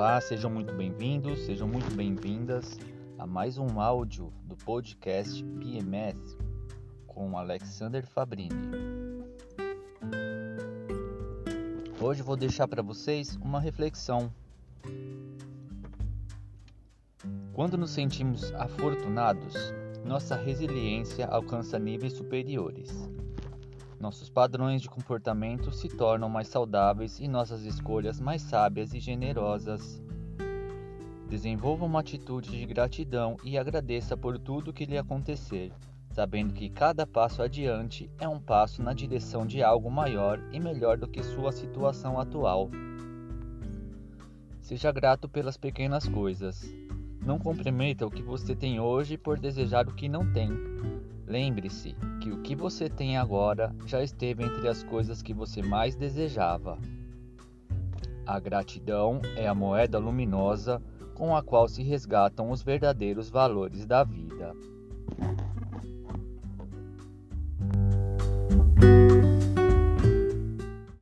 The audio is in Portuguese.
Olá, sejam muito bem-vindos, sejam muito bem-vindas a mais um áudio do podcast PMS com Alexander Fabrini. Hoje vou deixar para vocês uma reflexão. Quando nos sentimos afortunados, nossa resiliência alcança níveis superiores. Nossos padrões de comportamento se tornam mais saudáveis e nossas escolhas mais sábias e generosas. Desenvolva uma atitude de gratidão e agradeça por tudo que lhe acontecer, sabendo que cada passo adiante é um passo na direção de algo maior e melhor do que sua situação atual. Seja grato pelas pequenas coisas. Não comprometa o que você tem hoje por desejar o que não tem. Lembre-se que o que você tem agora já esteve entre as coisas que você mais desejava. A gratidão é a moeda luminosa com a qual se resgatam os verdadeiros valores da vida.